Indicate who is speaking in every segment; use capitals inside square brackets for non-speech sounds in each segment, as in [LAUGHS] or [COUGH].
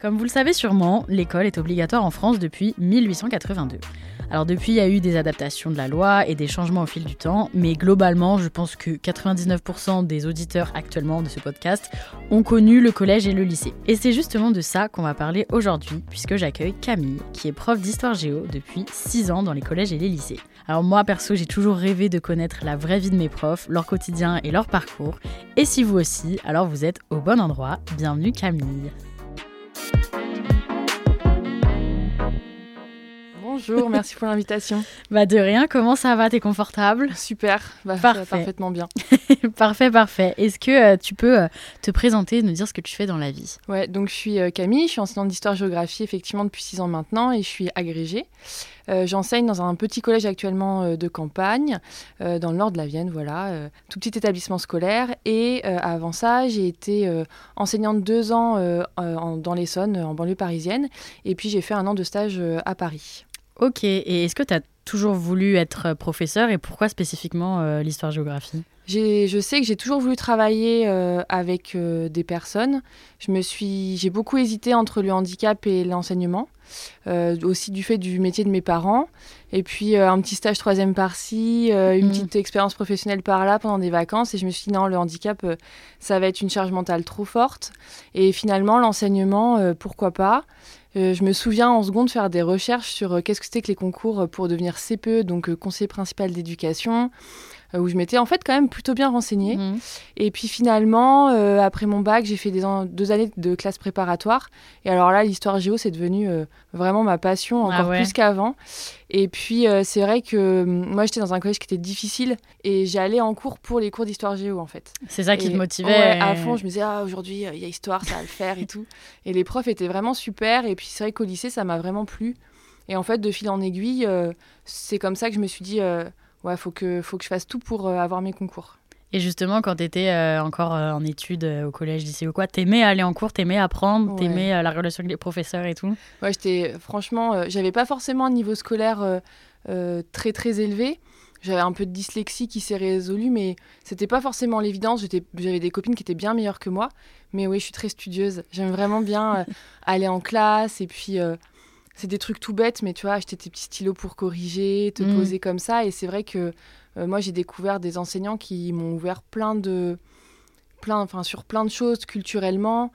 Speaker 1: Comme vous le savez sûrement, l'école est obligatoire en France depuis 1882. Alors depuis, il y a eu des adaptations de la loi et des changements au fil du temps, mais globalement, je pense que 99% des auditeurs actuellement de ce podcast ont connu le collège et le lycée. Et c'est justement de ça qu'on va parler aujourd'hui, puisque j'accueille Camille, qui est prof d'histoire géo depuis 6 ans dans les collèges et les lycées. Alors moi, perso, j'ai toujours rêvé de connaître la vraie vie de mes profs, leur quotidien et leur parcours. Et si vous aussi, alors vous êtes au bon endroit. Bienvenue Camille.
Speaker 2: Bonjour, merci pour l'invitation. [LAUGHS]
Speaker 1: Bah de rien, comment ça va? T'es confortable?
Speaker 2: Super, bah,
Speaker 1: Parfait.
Speaker 2: parfaitement bien. [LAUGHS]
Speaker 1: Parfait, parfait. Est-ce que euh, tu peux euh, te présenter et nous dire ce que tu fais dans la vie?
Speaker 2: Ouais, donc je suis euh, Camille, je suis enseignante d'histoire-géographie effectivement depuis six ans maintenant et je suis agrégée. J'enseigne dans un petit collège actuellement de campagne, dans le nord de la Vienne, voilà, tout petit établissement scolaire. Et avant ça, j'ai été enseignante deux ans en- dans l'Essonne, en banlieue parisienne. Et puis j'ai fait un an de stage à Paris.
Speaker 1: Ok, et est-ce que tu as toujours voulu être professeur et pourquoi spécifiquement euh, l'histoire-géographie
Speaker 2: Je sais que j'ai toujours voulu travailler euh, avec euh, des personnes. Je me suis, j'ai beaucoup hésité entre le handicap et l'enseignement, euh, aussi du fait du métier de mes parents. Et puis euh, un petit stage troisième par-ci, euh, une
Speaker 1: Mhm.
Speaker 2: petite expérience professionnelle par-là pendant des vacances. Et je me suis dit non, le handicap, euh, ça va être une charge mentale trop forte. Et finalement, l'enseignement, euh, pourquoi pas? Euh, je me souviens en seconde faire des recherches sur euh, qu'est-ce que c'était que les concours pour devenir CPE, donc euh, conseiller principal d'éducation, où je m'étais en fait quand même plutôt bien renseignée.
Speaker 1: Mhm.
Speaker 2: Et puis finalement, euh, après mon bac, j'ai fait des an- deux années de classe préparatoire. Et alors là, l'histoire géo, c'est devenu euh, vraiment ma passion,
Speaker 1: Ah
Speaker 2: encore
Speaker 1: ouais.
Speaker 2: plus qu'avant. Et puis euh, c'est vrai que hum, moi, j'étais dans un collège qui était difficile et j'allais en cours pour les cours d'histoire géo en fait.
Speaker 1: C'est ça qui te motivait
Speaker 2: ouais, à
Speaker 1: euh,
Speaker 2: fond, je me disais, ah, aujourd'hui, euh, il y a histoire, ça va le faire et tout. [LAUGHS] Et les profs étaient vraiment super. Et puis c'est vrai qu'au lycée, ça m'a vraiment plu. Et en fait, de fil en aiguille, euh, c'est comme ça que je me suis dit, euh, ouais, faut que, faut que je fasse tout pour euh, avoir mes concours.
Speaker 1: Et justement, quand tu étais encore euh, en études euh, au collège, lycée ou quoi, t'aimais aller en cours, t'aimais apprendre,
Speaker 2: Ouais.
Speaker 1: t'aimais euh, la relation avec les professeurs et tout?
Speaker 2: Ouais, j'étais franchement, euh, j'avais pas forcément un niveau scolaire euh, euh, très très élevé. J'avais un peu de dyslexie qui s'est résolue, mais c'était pas forcément l'évidence. J'avais des copines qui étaient bien meilleures que moi. Mais oui, je suis très studieuse. J'aime vraiment bien euh, [LAUGHS] aller en classe. Et puis, euh, c'est des trucs tout bêtes, mais tu vois, acheter tes petits stylos pour corriger, te
Speaker 1: Mm.
Speaker 2: poser comme ça. Et c'est vrai que euh, moi, j'ai découvert des enseignants qui m'ont ouvert plein de. Plein, enfin, sur plein de choses culturellement,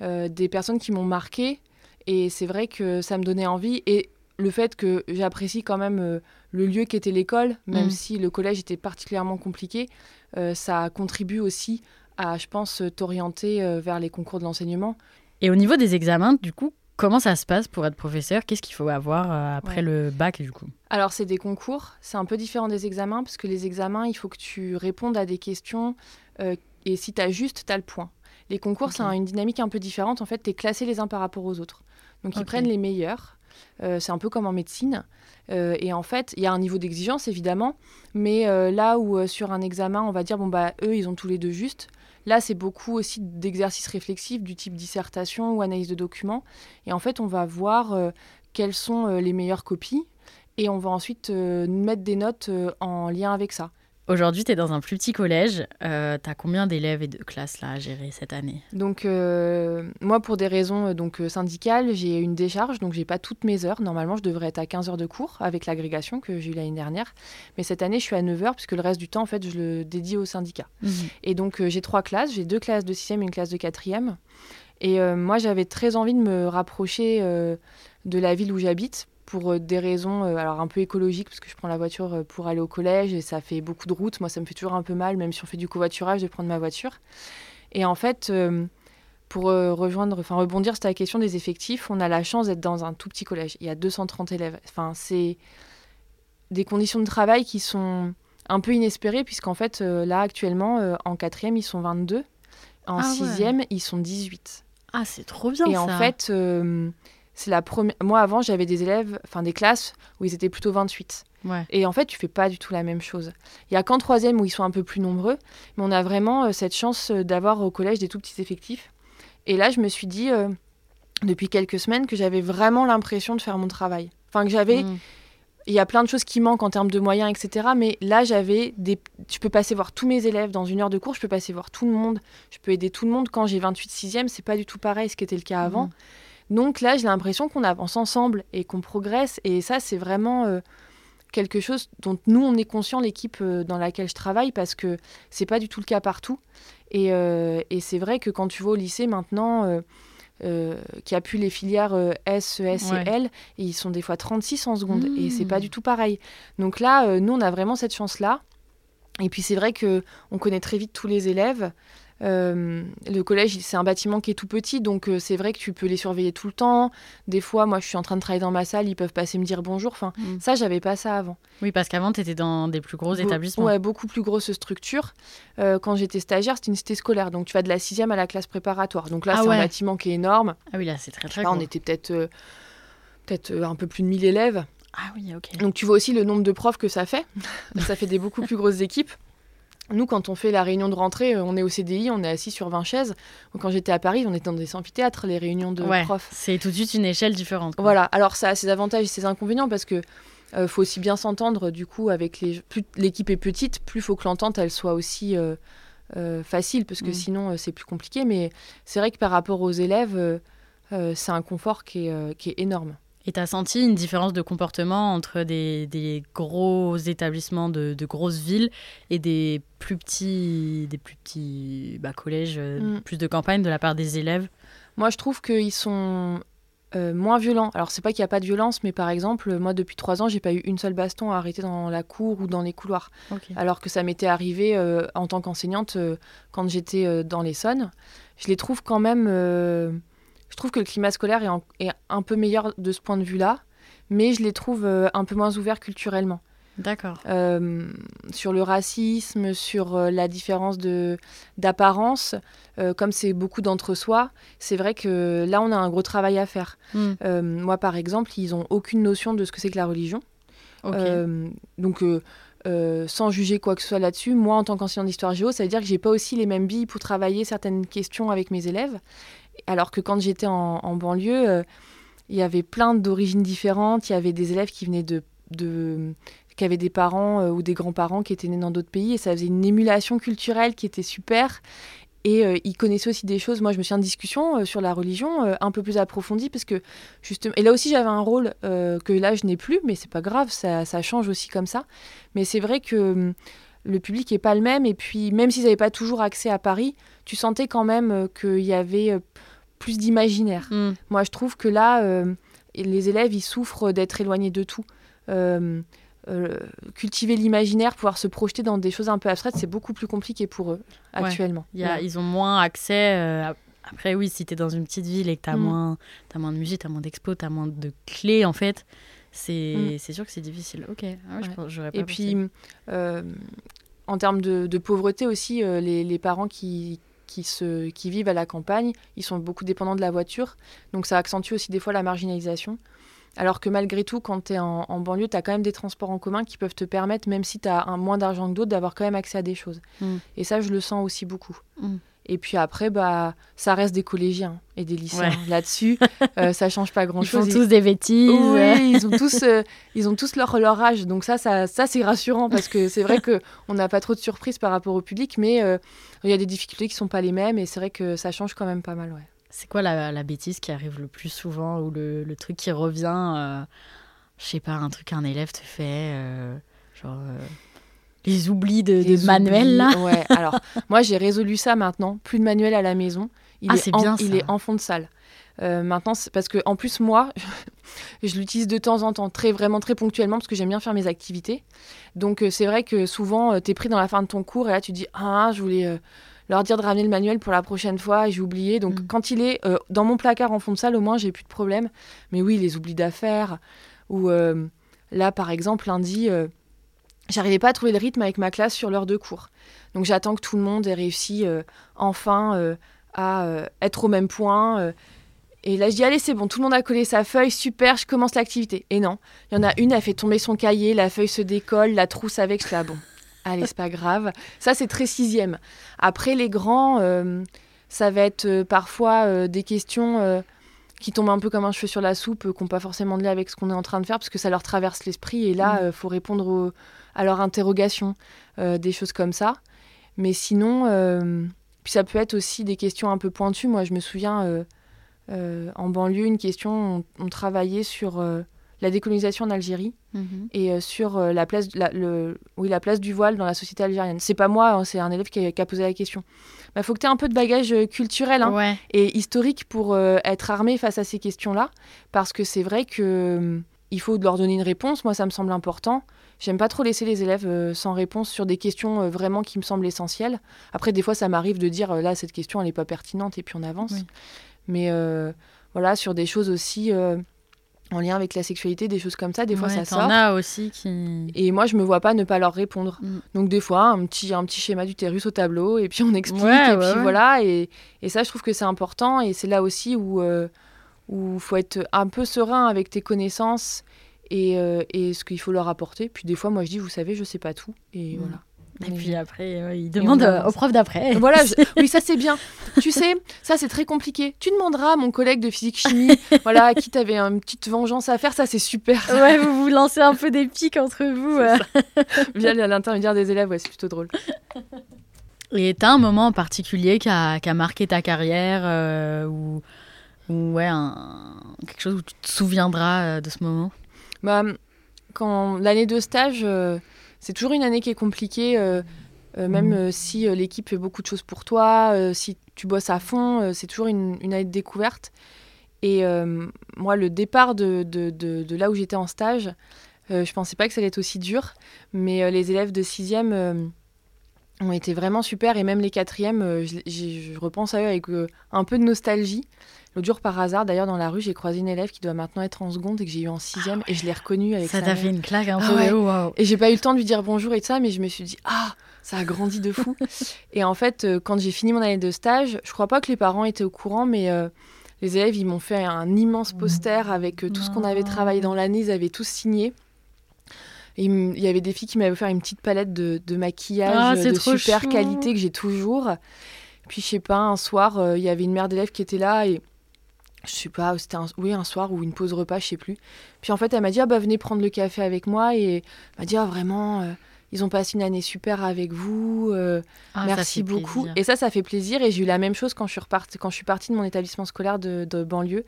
Speaker 2: euh, des personnes qui m'ont marqué. Et c'est vrai que ça me donnait envie. Et le fait que j'apprécie quand même euh, le lieu qu'était l'école, même
Speaker 1: Mm.
Speaker 2: si le collège était particulièrement compliqué, ça contribue aussi à, je pense, t'orienter vers les concours de l'enseignement.
Speaker 1: Et au niveau des examens, du coup, comment ça se passe pour être professeur? Qu'est-ce qu'il faut avoir euh, après
Speaker 2: Ouais.
Speaker 1: le bac, du coup?
Speaker 2: Alors, c'est des concours, c'est un peu différent des examens, parce que les examens, il faut que tu répondes à des questions, euh, et si tu as juste, tu as le point. Les concours,
Speaker 1: Ok.
Speaker 2: c'est un- une dynamique un peu différente. En fait, tu es classé les uns par rapport aux autres. Donc, ils prennent les meilleurs. Euh, c'est un peu comme en médecine. Euh, et en fait, il y a un niveau d'exigence, évidemment. Mais euh, là où sur un examen, on va dire, bon, bah, eux, ils ont tous les deux juste. Là, c'est beaucoup aussi d'exercices réflexifs du type dissertation ou analyse de documents. Et en fait, on va voir euh, quelles sont euh, les meilleures copies. Et on va ensuite euh, mettre des notes en lien avec ça.
Speaker 1: Aujourd'hui, tu es dans un plus petit collège. Euh, tu as combien d'élèves et de classes là à gérer cette année?
Speaker 2: Donc euh, moi, pour des raisons euh, donc euh, syndicales, j'ai une décharge, donc j'ai pas toutes mes heures. Normalement, je devrais être à 15 heures de cours avec l'agrégation que j'ai eu l'année dernière. Mais cette année, je suis à 9 heures puisque le reste du temps, en fait, je le dédie au syndicat. Et donc euh, j'ai trois classes, j'ai deux classes de 6e et une classe de 4e. Et moi, j'avais très envie de me rapprocher de la ville où j'habite pour euh, des raisons euh, alors un peu écologiques parce que je prends la voiture euh, pour aller au collège et ça fait beaucoup de route. Moi, ça me fait toujours un peu mal, même si on fait du covoiturage, de prendre ma voiture. Et en fait, pour rejoindre, enfin rebondir sur la question des effectifs, on a la chance d'être dans un tout petit collège. Il y a 230 élèves. Enfin, c'est des conditions de travail qui sont un peu inespérées, puisqu'en fait, là, actuellement, en quatrième, ils sont 22. En ah sixième, ils sont 18.
Speaker 1: Ah, c'est trop bien.
Speaker 2: Et en fait, c'est la première. Moi, avant, j'avais des élèves, enfin des classes où ils étaient plutôt 28. Et en fait, tu fais pas du tout la même chose. Il y a qu'en troisième où ils sont un peu plus nombreux, mais on a vraiment euh, cette chance euh, d'avoir au collège des tout petits effectifs. Et là, je me suis dit euh, depuis quelques semaines que j'avais vraiment l'impression de faire mon travail. Enfin, que j'avais. Mm. Il y a plein de choses qui manquent en termes de moyens, etc. Mais là, j'avais des. Je peux passer voir tous mes élèves dans une heure de cours, je peux passer voir tout le monde, je peux aider tout le monde. Quand j'ai 28 6e, c'est pas du tout pareil ce qui était le cas avant. Mm. Donc là, j'ai l'impression qu'on avance ensemble et qu'on progresse. Et ça, c'est vraiment euh, quelque chose dont nous, on est conscient, l'équipe euh, dans laquelle je travaille, parce que c'est pas du tout le cas partout. Et, euh, c'est vrai que quand tu vas au lycée maintenant, qui a pu les filières S, ES et L, ils sont des fois 36 en seconde. Et c'est pas mmh. du tout pareil. Donc là, nous, on a vraiment cette chance-là. Et puis c'est vrai que on connaît très vite tous les élèves. Euh, le collège, c'est un bâtiment qui est tout petit, donc euh, c'est vrai que tu peux les surveiller tout le temps. Des fois, moi, je suis en train de travailler dans ma salle, ils peuvent passer me dire bonjour. Enfin, mm. ça, j'avais pas ça avant.
Speaker 1: Oui, parce qu'avant, tu étais dans des plus gros établissements.
Speaker 2: Ouais, beaucoup plus grosses structures. Euh, quand j'étais stagiaire, c'était une cité scolaire, donc tu vas de la sixième à la classe préparatoire. Donc là, ah c'est un bâtiment qui est énorme.
Speaker 1: Ah oui, là, c'est très très.
Speaker 2: Là, on était peut-être peut-être un peu plus de 1000 élèves.
Speaker 1: Ah oui, ok.
Speaker 2: Donc tu vois aussi le nombre de profs que ça fait. [LAUGHS] ça fait des beaucoup plus grosses équipes. Nous, quand on fait la réunion de rentrée, euh, on est au CDI, on est assis sur 20 chaises. Quand j'étais à Paris, on était dans des amphithéâtres, les réunions de profs.
Speaker 1: C'est tout de suite une échelle différente.
Speaker 2: Voilà, alors ça a ses avantages et ses inconvénients parce que euh, faut aussi bien s'entendre du coup avec les. Plus l'équipe est petite, plus faut que l'entente elle soit aussi euh, facile parce que mm. sinon c'est plus compliqué. Mais c'est vrai que par rapport aux élèves, c'est un confort qui est énorme.
Speaker 1: Et tu as senti une différence de comportement entre des, gros établissements de, grosses villes et des plus petits, des plus petits bah, collèges, euh, mm. plus de campagne de la part des élèves?
Speaker 2: Moi, je trouve qu'ils sont euh, moins violents. Alors, c'est pas qu'il n'y a pas de violence, mais par exemple, moi, depuis trois ans, j'ai pas eu une seule baston à arrêter dans la cour ou dans les couloirs. Alors que ça m'était arrivé euh, en tant qu'enseignante quand j'étais dans l'Essonne. Je les trouve quand même je trouve que le climat scolaire est, un peu meilleur de ce point de vue-là, mais je les trouve euh, un peu moins ouverts culturellement.
Speaker 1: D'accord.
Speaker 2: Euh, sur le racisme, sur euh, la différence de d'apparence, comme c'est beaucoup d'entre-soi, c'est vrai que là, on a un gros travail à faire. Hmm. moi, par exemple, ils n'ont aucune notion de ce que c'est que la religion. donc, sans juger quoi que ce soit là-dessus, moi, en tant qu'enseignant d'histoire géo, ça veut dire que j'ai pas aussi les mêmes billes pour travailler certaines questions avec mes élèves. Alors que quand j'étais en, banlieue, euh, il y avait plein d'origines différentes. Il y avait des élèves qui venaient de, qui avaient des parents euh, ou des grands-parents qui étaient nés dans d'autres pays et ça faisait une émulation culturelle qui était super. Et euh, ils connaissaient aussi des choses. Moi, je me suis en discussion sur la religion un peu plus approfondie parce que justement. Et là aussi, j'avais un rôle que là, je n'ai plus, mais c'est pas grave, ça, change aussi comme ça. Mais c'est vrai que hum, le public est pas le même. Et puis, même s'ils n'avaient pas toujours accès à Paris, tu sentais quand même qu'il y avait plus d'imaginaire. Mm. Moi, je trouve que là, euh, les élèves, ils souffrent d'être éloignés de tout. Euh, euh, cultiver l'imaginaire, pouvoir se projeter dans des choses un peu abstraites, c'est beaucoup plus compliqué pour eux actuellement.
Speaker 1: Ils ont moins accès. après, oui, si tu es dans une petite ville et que tu as, mm. moins, as moins de musée, tu as moins d'expos, tu as moins de clés, en fait, c'est mm. sûr que c'est difficile. Ok, ah
Speaker 2: Et puis, en termes de, pauvreté aussi, les, les, parents qui, qui, se, qui vivent à la campagne, ils sont beaucoup dépendants de la voiture. Donc ça accentue aussi des fois la marginalisation. Alors que malgré tout, quand tu es en, banlieue, tu as quand même des transports en commun qui peuvent te permettre, même si tu as un, moins d'argent que d'autres, d'avoir quand même accès à des choses. Mm. Et ça, je le sens aussi beaucoup. Mm. Et puis après, bah, ça reste des collégiens et des lycéens. [LAUGHS] Là-dessus, euh, ça change pas grand-chose. [LAUGHS]
Speaker 1: Ils font tous des bêtises.
Speaker 2: Oui, ils ont tous, euh, ils ont tous leur, leur âge. Donc ça, ça, ça c'est rassurant parce que c'est vrai qu'on n'a pas trop de surprises par rapport au public, mais euh, il y a des difficultés qui sont pas les mêmes et c'est vrai que ça change quand même pas mal. Ouais.
Speaker 1: C'est quoi la, la, bêtise qui arrive le plus souvent ou le, le truc qui revient Je sais pas, un truc qu'un élève te fait, genre les oublis de, manuel là.
Speaker 2: Ouais, [LAUGHS] alors moi j'ai résolu ça maintenant, plus de manuel à la maison. Il ah, est, bien il est en fond de salle. Euh, maintenant, parce que en plus moi, [LAUGHS] je l'utilise de temps en temps, très vraiment très ponctuellement parce que j'aime bien faire mes activités. Donc euh, c'est vrai que souvent euh, tu es pris dans la fin de ton cours et là tu dis ah je voulais leur dire de ramener le manuel pour la prochaine fois et j'ai oublié. Donc
Speaker 1: Mm.
Speaker 2: quand il est euh, dans mon placard en fond de salle, au moins j'ai plus de problème. Mais oui, les oublis d'affaires. Ou euh, là, par exemple, lundi, euh, j'arrivais pas à trouver le rythme avec ma classe sur l'heure de cours. Donc j'attends que tout le monde ait réussi euh, enfin euh, à euh, être au même point. et là, je dis, allez, c'est bon, tout le monde a collé sa feuille, super, je commence l'activité. Et non, il y en a une, elle fait tomber son cahier, la feuille se décolle, la trousse avec, je fais, ah bon, [LAUGHS] allez, c'est pas grave. Ça, c'est très sixième. Après, les grands, ça va être parfois des questions qui tombent un peu comme un cheveu sur la soupe, euh, qui n'ont pas forcément de lien avec ce qu'on est en train de faire, parce que ça leur traverse l'esprit. Et là, il
Speaker 1: Mm.
Speaker 2: faut répondre au- à leurs interrogations, euh, des choses comme ça. Mais sinon, euh, puis ça peut être aussi des questions un peu pointues. Moi, je me souviens, euh, en banlieue, une question, on, on travaillait sur la décolonisation en Algérie
Speaker 1: Mhm.
Speaker 2: et euh, sur euh, la, place, la, le, oui, la place du voile dans la société algérienne. C'est pas moi, hein, c'est un élève qui a, qui a posé la question. Il bah, faut que tu aies un peu de bagage culturel hein,
Speaker 1: Ouais.
Speaker 2: et historique pour euh, être armé face à ces questions-là, parce que c'est vrai que il faut leur donner une réponse. Moi, ça me semble important. J'aime pas trop laisser les élèves euh, sans réponse sur des questions euh, vraiment qui me semblent essentielles. Après, des fois, ça m'arrive de dire euh, là, cette question, elle n'est pas pertinente, et puis on avance.
Speaker 1: Oui.
Speaker 2: Mais euh, voilà, sur des choses aussi euh, en lien avec la sexualité, des choses comme ça, des fois, ça sort.
Speaker 1: as aussi qui.
Speaker 2: Et moi, je me vois pas ne pas leur répondre.
Speaker 1: Mm.
Speaker 2: Donc des fois, un petit, un petit schéma d'utérus au tableau, et puis on explique,
Speaker 1: Ouais,
Speaker 2: et
Speaker 1: ouais,
Speaker 2: puis voilà. Et, et ça, je trouve que c'est important, et c'est là aussi où il où faut être un peu serein avec tes connaissances et, euh, et ce qu'il faut leur apporter. Puis des fois, moi, je dis, vous savez, je sais pas tout, et voilà.
Speaker 1: Et puis après, euh, il demande euh,
Speaker 2: avance.
Speaker 1: au prof d'après. [LAUGHS]
Speaker 2: Voilà, je- [LAUGHS] oui, ça c'est bien. tu sais, ça c'est très compliqué. Tu demanderas à mon collègue de physique-chimie, [LAUGHS] voilà, à qui t'avais une petite vengeance à faire, ça c'est super.
Speaker 1: Ouais, vous vous lancez un peu des pics entre vous. euh.
Speaker 2: Via l'intermédiaire des élèves, ouais, c'est plutôt drôle.
Speaker 1: Et t'as un moment en particulier qui a, qui a marqué ta carrière euh, ou, ou ouais, un- quelque chose où tu te souviendras euh, de ce moment?
Speaker 2: Bah, quand l'année de stage, euh, c'est toujours une année qui est compliquée, euh, euh, même
Speaker 1: Mhm.
Speaker 2: si l'équipe fait beaucoup de choses pour toi, si tu bosses à fond, c'est toujours une, une année de découverte. Et moi, le départ de, de, de- de là où j'étais en stage, je pensais pas que ça allait être aussi dur, mais les élèves de sixième euh, ont été vraiment super, et même les quatrièmes, euh, je, j'ai- je repense à eux avec un peu de nostalgie. L'autre jour, par hasard, d'ailleurs, dans la rue, j'ai croisé une élève qui doit maintenant être en seconde et que j'ai eu en sixième, et je l'ai reconnue avec
Speaker 1: Ça
Speaker 2: sa
Speaker 1: t'a fait une claque un
Speaker 2: Ah
Speaker 1: peu.
Speaker 2: ouais.
Speaker 1: oh, wow.
Speaker 2: Et j'ai pas eu le temps de lui dire bonjour et tout ça, mais je me suis dit, ah, ça a grandi de fou. [LAUGHS] et en fait, euh, quand j'ai fini mon année de stage, je crois pas que les parents étaient au courant, mais euh, les élèves, ils m'ont fait un immense poster avec euh, tout ce qu'on avait travaillé dans l'année, ils avaient tous signé. Et il y avait des filles qui m'avaient offert une petite palette de, de maquillage
Speaker 1: Ah,
Speaker 2: de super
Speaker 1: chou.
Speaker 2: qualité que j'ai toujours. Puis je sais pas, un soir, euh, il y avait une mère d'élève qui était là et je sais pas, c'était un, oui, un soir ou une pause repas, je sais plus. Puis en fait, elle m'a dit, ah bah venez prendre le café avec moi et elle m'a dit, ah vraiment, euh, ils ont passé une année super avec vous, euh,
Speaker 1: Ah,
Speaker 2: merci beaucoup.
Speaker 1: plaisir.
Speaker 2: Et ça, ça fait plaisir et j'ai eu la même chose quand je suis, quand je suis partie de mon établissement scolaire de, de banlieue.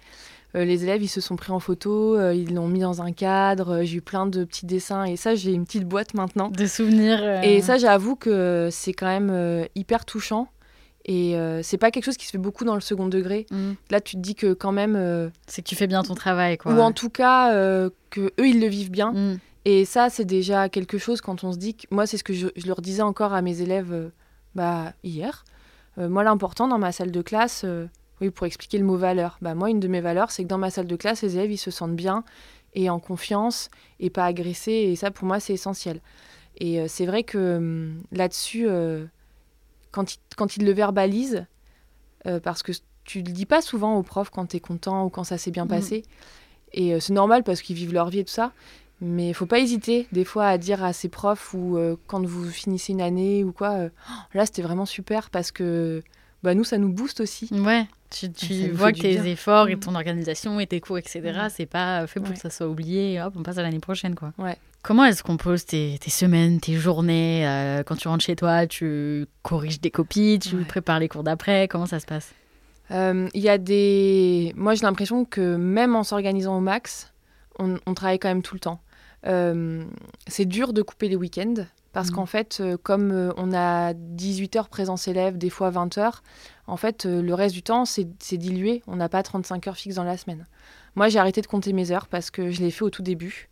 Speaker 2: Euh, les élèves, ils se sont pris en photo, euh, ils l'ont mis dans un cadre, euh, j'ai eu plein de petits dessins et ça, j'ai une petite boîte maintenant.
Speaker 1: Des souvenirs.
Speaker 2: Et ça, j'avoue que c'est quand même hyper touchant. Et euh, c'est pas quelque chose qui se fait beaucoup dans le second degré.
Speaker 1: mm,
Speaker 2: Là, tu te dis que quand même, euh,
Speaker 1: c'est que tu fais bien ton travail, quoi.
Speaker 2: ou en tout cas, euh, que eux, ils le vivent bien.
Speaker 1: Mm.
Speaker 2: Et ça, c'est déjà quelque chose quand on se dit que. Moi, c'est ce que je, je leur disais encore à mes élèves euh, bah, hier. Euh, moi, l'important dans ma salle de classe, oui, pour expliquer le mot valeur, bah, moi, une de mes valeurs, c'est que dans ma salle de classe, les élèves, ils se sentent bien et en confiance et pas agressés. Et ça, pour moi, c'est essentiel. Et c'est vrai que hum, là-dessus, quand, ils, quand ils le verbalisent, euh, parce que tu le dis pas souvent aux profs quand tu es content ou quand ça s'est bien
Speaker 1: Mhm.
Speaker 2: passé. Et euh, c'est normal parce qu'ils vivent leur vie et tout ça. Mais il faut pas hésiter des fois à dire à ses profs ou euh, quand vous finissez une année ou quoi, euh, Oh, là c'était vraiment super parce que bah, nous ça nous booste aussi.
Speaker 1: Ouais, tu, tu vois que tes
Speaker 2: bien.
Speaker 1: efforts et
Speaker 2: Mm.
Speaker 1: ton organisation et tes cours, etc., c'est pas fait pour
Speaker 2: Ouais.
Speaker 1: que ça soit oublié. Hop, on passe à l'année prochaine, quoi.
Speaker 2: Ouais.
Speaker 1: Comment est-ce qu'on pose tes, tes semaines, tes journées euh, Quand tu rentres chez toi, tu corriges des copies, tu
Speaker 2: Ouais.
Speaker 1: prépares les cours d'après. Comment ça se passe?
Speaker 2: Euh, Il y a des. Moi j'ai l'impression que même en s'organisant au max, on, on travaille quand même tout le temps. Euh, c'est dur de couper les week-ends parce
Speaker 1: Mm.
Speaker 2: qu'en fait, comme on a 18 heures présence élève, des fois 20 heures, en fait, le reste du temps, c'est c'est dilué. On n'a pas 35 heures fixes dans la semaine. Moi, j'ai arrêté de compter mes heures parce que je l'ai fait au tout début.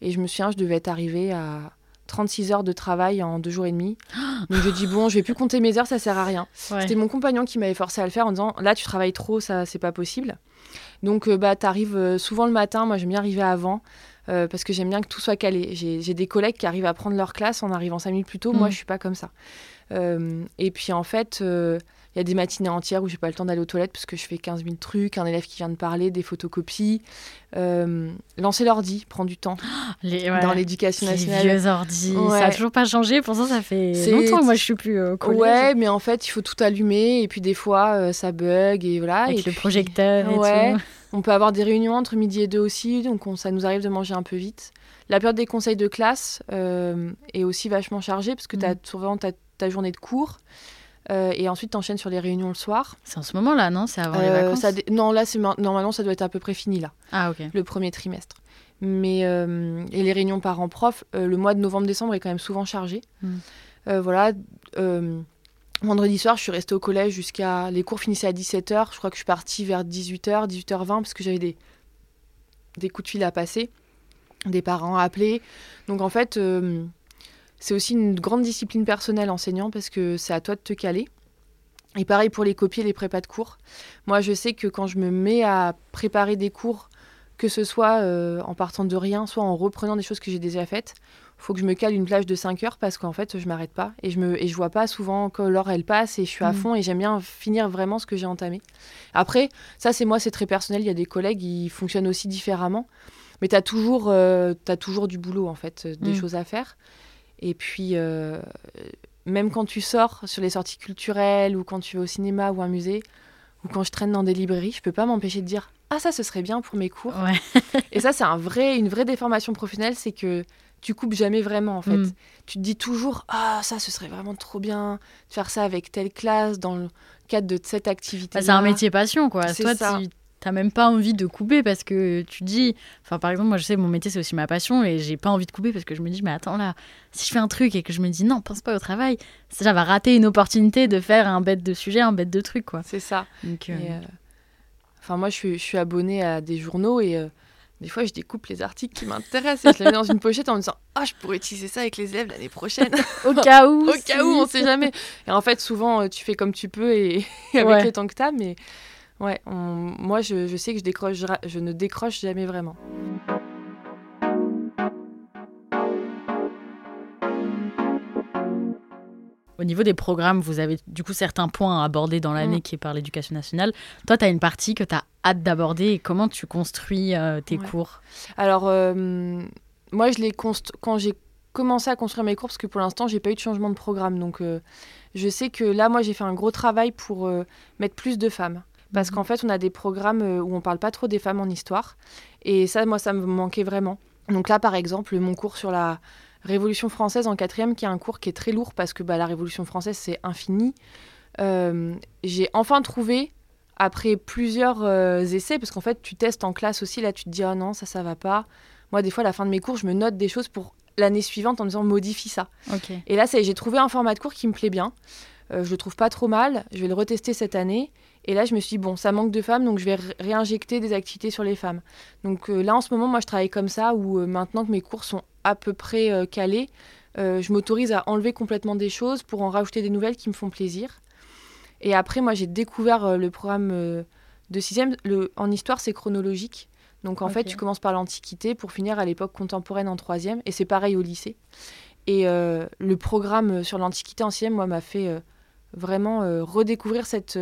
Speaker 2: Et je me souviens, je devais être arrivée à 36 heures de travail en deux jours et demi. Donc je dis bon, je vais plus compter mes heures, ça sert à rien. C'était mon compagnon qui m'avait forcé à le faire en disant là tu travailles trop, ça c'est pas possible. Donc euh, bah t'arrives euh, souvent le matin, moi j'aime bien arriver avant. Euh, parce que j'aime bien que tout soit calé. J'ai des collègues qui arrivent à prendre leur classe en arrivant 5 minutes plus tôt. Moi, mm. je suis pas comme ça. et puis, en fait, il y a des matinées entières où j'ai pas le temps d'aller aux toilettes parce que je fais 15 000 trucs, un élève qui vient de parler, des photocopies. Euh, lancer l'ordi prend du temps [GASPS] dans l'éducation nationale.
Speaker 1: Les vieux ordi, ça a toujours pas changé. Pour ça, ça fait longtemps que moi je suis plus au collège.
Speaker 2: Ouais, mais en fait, il faut tout allumer et puis des fois, euh, ça bug et voilà.
Speaker 1: Avec le projecteur et
Speaker 2: ouais. On peut avoir des réunions entre midi et deux aussi, donc ça nous arrive de manger un peu vite. La période des conseils de classe euh, est aussi vachement chargée parce que tu as mm. souvent ta journée de cours. Euh, et ensuite, tu enchaînes sur les réunions le soir.
Speaker 1: C'est en ce moment-là, non? C'est avant les euh, vacances?
Speaker 2: Non, là, normalement, ça doit être à peu près fini, là.
Speaker 1: Ah, ok.
Speaker 2: Le premier trimestre. Mais, euh, et les réunions parents-prof, le mois de novembre-décembre est quand même souvent chargé. Hmm. voilà. vendredi soir, je suis restée au collège jusqu'à. Les cours finissaient à 17h. Je crois que je suis partie vers 18h, 18h20, parce que j'avais des, des coups de fil à passer, des parents à appeler. Donc, en fait c'est aussi une grande discipline personnelle enseignant parce que c'est à toi de te caler. Et pareil pour les copies et les prépas de cours. Moi, je sais que quand je me mets à préparer des cours, que ce soit euh, en partant de rien, soit en reprenant des choses que j'ai déjà faites, faut que je me cale une plage de 5 heures parce qu'en fait, je m'arrête pas et je me et je vois pas souvent que l'heure elle passe et je suis à mm. fond et j'aime bien finir vraiment ce que j'ai entamé. Après, ça c'est moi, c'est très personnel. Il y a des collègues qui fonctionnent aussi différemment, mais tu as toujours euh, as toujours du boulot en fait, des mm. choses à faire. Et puis, euh, même quand tu sors sur les sorties culturelles ou quand tu vas au cinéma ou un musée, ou quand je traîne dans des librairies, je peux pas m'empêcher de dire ah ça ce serait bien pour mes cours. [LAUGHS] et ça c'est un vrai, une vraie déformation professionnelle, c'est que tu coupes jamais vraiment en fait. Mm. Tu te dis toujours ah ça ce serait vraiment trop bien de faire ça avec telle classe dans le cadre de cette activité.
Speaker 1: Bah, c'est un métier passion quoi. Toi ça t'as même pas envie de couper parce que tu dis, enfin par exemple moi je sais mon métier c'est aussi ma passion et j'ai pas envie de couper parce que je me dis mais attends là si je fais un truc et que je me dis non pense pas au travail ça va rater une opportunité de faire un bête de sujet un bête de truc quoi.
Speaker 2: C'est ça. Donc, euh, euh, Enfin moi je suis, je suis abonnée à des journaux et euh, des fois je découpe les articles qui m'intéressent et je les mets dans une pochette en me disant ah je pourrais utiliser ça avec les élèves l'année prochaine. [LAUGHS]
Speaker 1: Au cas où [LAUGHS]
Speaker 2: au cas où on sait jamais. Et en fait souvent tu fais comme tu peux et, [LAUGHS] avec le temps que t'as mais Ouais, moi je, sais que je, décroche, je ne décroche jamais vraiment.
Speaker 1: Au niveau des programmes, vous avez du coup certains points à aborder dans l'année qui est par l'éducation nationale. Toi, tu as une partie que tu as hâte d'aborder et comment tu construis euh, tes cours?
Speaker 2: Alors, euh, moi, je l'ai quand j'ai commencé à construire mes cours, parce que pour l'instant, j'ai pas eu de changement de programme. Donc, euh, je sais que là, moi, j'ai fait un gros travail pour mettre plus de femmes parce qu'en fait, on a des programmes euh, où on parle pas trop des femmes en histoire. Et ça, moi, ça me manquait vraiment. Donc là, par exemple, mon cours sur la Révolution française en quatrième, qui est un cours qui est très lourd parce que bah, la Révolution française, c'est infini. Euh, j'ai enfin trouvé, après plusieurs euh, essais, parce qu'en fait, tu testes en classe aussi, là, tu te dis, oh non, ça, ça va pas. Moi, des fois, à la fin de mes cours, je me note des choses pour l'année suivante en me disant, modifie ça. Et là, j'ai trouvé un format de cours qui me plaît bien. je le trouve pas trop mal. Je vais le retester cette année. Et là, je me suis dit, bon, ça manque de femmes, donc je vais réinjecter des activités sur les femmes. Donc euh, là, en ce moment, moi, je travaille comme ça, où euh, maintenant que mes cours sont à peu près euh, calés, je m'autorise à enlever complètement des choses pour en rajouter des nouvelles qui me font plaisir. Et après, moi, j'ai découvert le programme de sixième. Le, en histoire, c'est chronologique. Donc en fait, tu commences par l'Antiquité pour finir à l'époque contemporaine en troisième. Et c'est pareil au lycée. Et le programme sur l'Antiquité en sixième, moi, m'a fait vraiment redécouvrir cette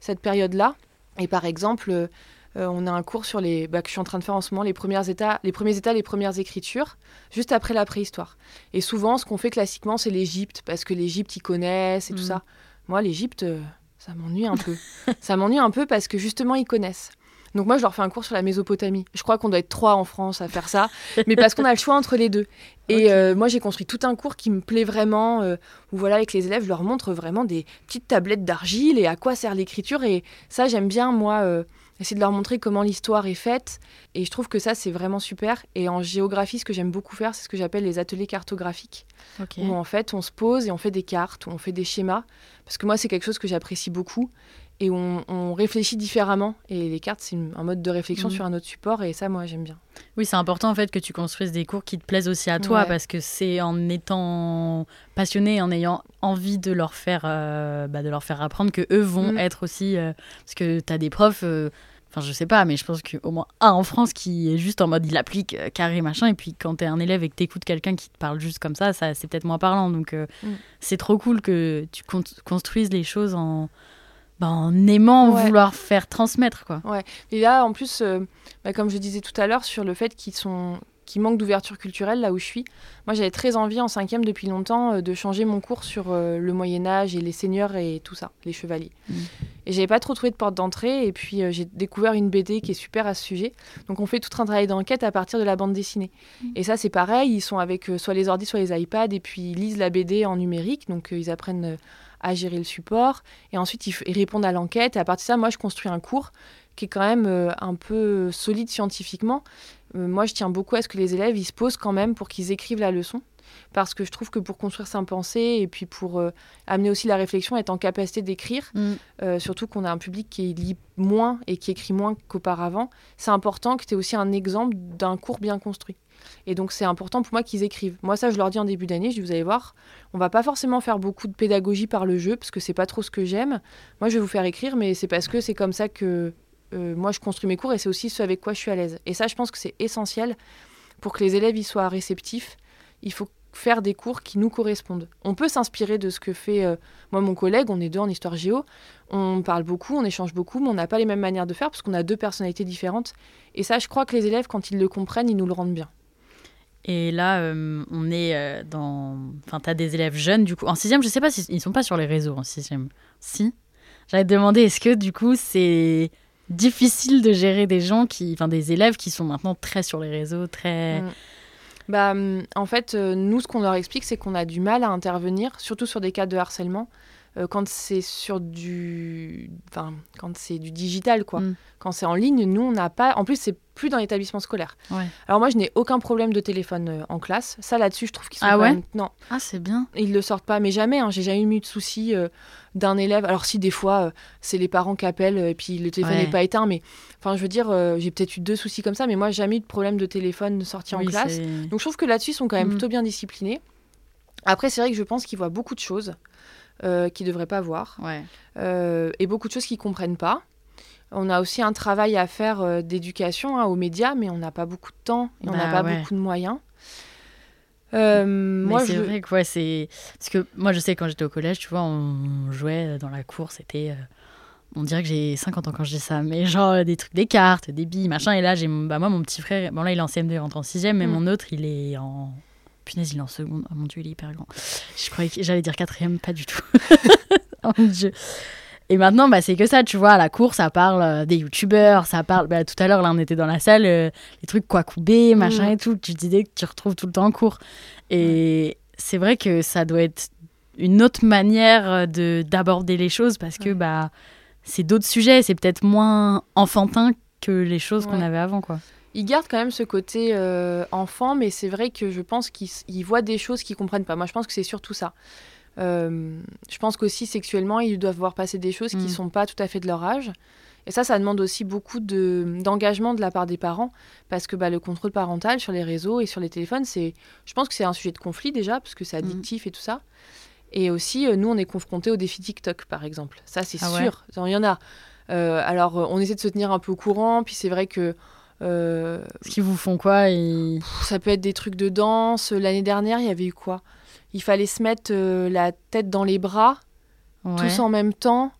Speaker 2: cette période-là. Et par exemple, euh, on a un cours sur les bah, que je suis en train de faire en ce moment, les, premiers états, les premiers états, les premières écritures, juste après la préhistoire. Et souvent, ce qu'on fait classiquement, c'est l'Égypte, parce que l'Égypte, ils connaissent et tout mm. ça. Moi, l'Égypte, euh, ça m'ennuie un peu. [LAUGHS] ça m'ennuie un peu parce que justement, ils connaissent. Donc moi, je leur fais un cours sur la Mésopotamie. Je crois qu'on doit être trois en France à faire ça, mais parce qu'on a le choix entre les deux. Et euh, moi, j'ai construit tout un cours qui me plaît vraiment, euh, où voilà, avec les élèves, je leur montre vraiment des petites tablettes d'argile et à quoi sert l'écriture. Et ça, j'aime bien, moi, euh, essayer de leur montrer comment l'histoire est faite. Et je trouve que ça, c'est vraiment super. Et en géographie, ce que j'aime beaucoup faire, c'est ce que j'appelle les ateliers cartographiques, où en fait, on se pose et on fait des cartes, où on fait des schémas. Parce que moi, c'est quelque chose que j'apprécie beaucoup. Et on, on réfléchit différemment. Et les cartes, c'est un mode de réflexion
Speaker 1: Mhm.
Speaker 2: sur un autre support, et ça, moi, j'aime bien.
Speaker 1: Oui, c'est important en fait que tu construises des cours qui te plaisent aussi à toi
Speaker 2: Ouais.
Speaker 1: parce que c'est en étant passionné, en ayant envie de leur faire, euh, bah, de leur faire apprendre que eux vont
Speaker 2: Mm.
Speaker 1: être aussi. euh, parce que tu as des profs, euh, enfin je sais pas, mais je pense qu'au moins un en France qui est juste en mode il applique euh, carré machin. Et puis quand tu es un élève et que tu écoutes quelqu'un qui te parle juste comme ça, ça c'est peut-être moins parlant. Donc euh,
Speaker 2: Mm.
Speaker 1: c'est trop cool que tu con- construises les choses en, bah, en aimant
Speaker 2: Ouais.
Speaker 1: vouloir faire transmettre. quoi.
Speaker 2: Et là, en plus, euh, bah, comme je disais tout à l'heure, sur le fait qu'ils sont qui manquent d'ouverture culturelle là où je suis. Moi, j'avais très envie en cinquième depuis longtemps euh, de changer mon cours sur euh, le Moyen Âge et les seigneurs et tout ça, les chevaliers.
Speaker 1: Mm.
Speaker 2: Et j'avais pas trop trouvé de porte d'entrée. Et puis euh, j'ai découvert une BD qui est super à ce sujet. Donc on fait tout un travail d'enquête à partir de la bande dessinée.
Speaker 1: Mm.
Speaker 2: Et ça, c'est pareil. Ils sont avec soit les ordi, soit les iPads, et puis ils lisent la BD en numérique. Donc ils apprennent à gérer le support. Et ensuite, ils, répondent à l'enquête. Et à partir de ça, moi, je construis un cours qui est quand même euh, un peu solide scientifiquement. Euh, moi, je tiens beaucoup à ce que les élèves ils se posent quand même pour qu'ils écrivent la leçon. Parce que je trouve que pour construire sa pensée et puis pour euh, amener aussi la réflexion, être en capacité d'écrire, euh, surtout qu'on a un public qui lit moins et qui écrit moins qu'auparavant, c'est important que tu aies aussi un exemple d'un cours bien construit. Et donc c'est important pour moi qu'ils écrivent. Moi ça je leur dis en début d'année, je dis vous allez voir, on va pas forcément faire beaucoup de pédagogie par le jeu parce que c'est pas trop ce que j'aime. Moi je vais vous faire écrire mais c'est parce que c'est comme ça que euh, moi je construis mes cours et c'est aussi ce avec quoi je suis à l'aise. Et ça je pense que c'est essentiel pour que les élèves y soient réceptifs. Il faut faire des cours qui nous correspondent. On peut s'inspirer de ce que fait euh, moi mon collègue, on est deux en histoire géo, on parle beaucoup, on échange beaucoup, mais on n'a pas les mêmes manières de faire parce qu'on a deux personnalités différentes. Et ça, je crois que les élèves, quand ils le comprennent, ils nous le rendent bien.
Speaker 1: Et là, euh, on est euh, dans. Enfin, t'as des élèves jeunes, du coup. En sixième, je sais pas s'ils ils sont pas sur les réseaux en sixième. Si. J'allais te demander, est-ce que du coup, c'est difficile de gérer des gens qui. Enfin, des élèves qui sont maintenant très sur les réseaux, très.
Speaker 2: Mm. Bah, hum, en fait, euh, nous, ce qu'on leur explique, c'est qu'on a du mal à intervenir, surtout sur des cas de harcèlement, euh, quand c'est sur du, enfin, quand c'est du digital, quoi.
Speaker 1: Mm.
Speaker 2: Quand c'est en ligne, nous, on n'a pas. En plus, c'est plus dans l'établissement scolaire.
Speaker 1: Ouais.
Speaker 2: Alors moi, je n'ai aucun problème de téléphone euh, en classe. Ça, là-dessus, je trouve qu'ils sont
Speaker 1: Ah ouais
Speaker 2: même- Non,
Speaker 1: Ah, c'est bien.
Speaker 2: ils le sortent pas, mais jamais. hein. J'ai jamais eu de souci euh, d'un élève. Alors si des fois, c'est les parents qui appellent et puis le téléphone
Speaker 1: Ouais.
Speaker 2: n'est pas éteint, mais enfin, je veux dire, j'ai peut-être eu deux soucis comme ça, mais moi, jamais eu de problème de téléphone sorti en classe. Donc je trouve que là-dessus, ils sont quand même
Speaker 1: Mhm.
Speaker 2: plutôt bien disciplinés. Après, c'est vrai que je pense qu'ils voient beaucoup de choses euh, qu'ils ne devraient pas voir
Speaker 1: Ouais.
Speaker 2: euh, et beaucoup de choses qu'ils ne comprennent pas. On a aussi un travail à faire euh, d'éducation hein, aux médias, mais on n'a pas beaucoup de temps et on n'a
Speaker 1: Bah
Speaker 2: pas
Speaker 1: ouais.
Speaker 2: beaucoup de moyens. Euh, moi,
Speaker 1: c'est
Speaker 2: je...
Speaker 1: vrai que ouais, c'est. Parce que moi, je sais, quand j'étais au collège, tu vois, on jouait dans la cour, c'était. On dirait que j'ai 50 ans quand je dis ça, mais genre des trucs, des cartes, des billes, machin. Et là, j'ai bah, moi, mon petit frère, bon là, il est en CM2, il rentre en 6 mais
Speaker 2: Mm.
Speaker 1: mon autre, il est en. Punaise, il est en seconde. Oh mon dieu, il est hyper grand. Je croyais que j'allais dire quatrième, pas du tout. [LAUGHS] oh mon dieu. Et maintenant, bah, c'est que ça, tu vois, à la cour, ça parle euh, des youtubeurs, ça parle. Bah, tout à l'heure, là, on était dans la salle, euh, les trucs quoi couper, machin
Speaker 2: Mm.
Speaker 1: et tout. Tu disais que tu retrouves tout le temps en cours. Et c'est vrai que ça doit être une autre manière euh, de d'aborder les choses parce que bah c'est d'autres sujets, c'est peut-être moins enfantin que les choses qu'on avait avant quoi.
Speaker 2: Ils gardent quand même ce côté euh, enfant, mais c'est vrai que je pense ils voient des choses qu'ils comprennent pas. Moi, je pense que c'est surtout ça. Euh, je pense qu'aussi sexuellement, ils doivent voir passer des choses qui
Speaker 1: Mm.
Speaker 2: sont pas tout à fait de leur âge. Et ça, ça demande aussi beaucoup de- d'engagement de, la part des parents, parce que bah, le contrôle parental sur les réseaux et sur les téléphones, c'est, je pense que c'est un sujet de conflit déjà, parce que c'est
Speaker 1: Mm.
Speaker 2: addictif et tout ça. Et aussi, euh, nous, on est confrontés au défi TikTok, par exemple. Ça, c'est
Speaker 1: Ah
Speaker 2: sûr. Il y en a. Euh, alors, on essaie de se tenir un peu au courant, puis c'est vrai que euh,
Speaker 1: Ce qu'ils vous font quoi et...
Speaker 2: Ça peut être des trucs de danse. L'année dernière, il y avait eu quoi? Il fallait se mettre euh, la tête dans les bras,
Speaker 1: Ouais.
Speaker 2: tous en même temps.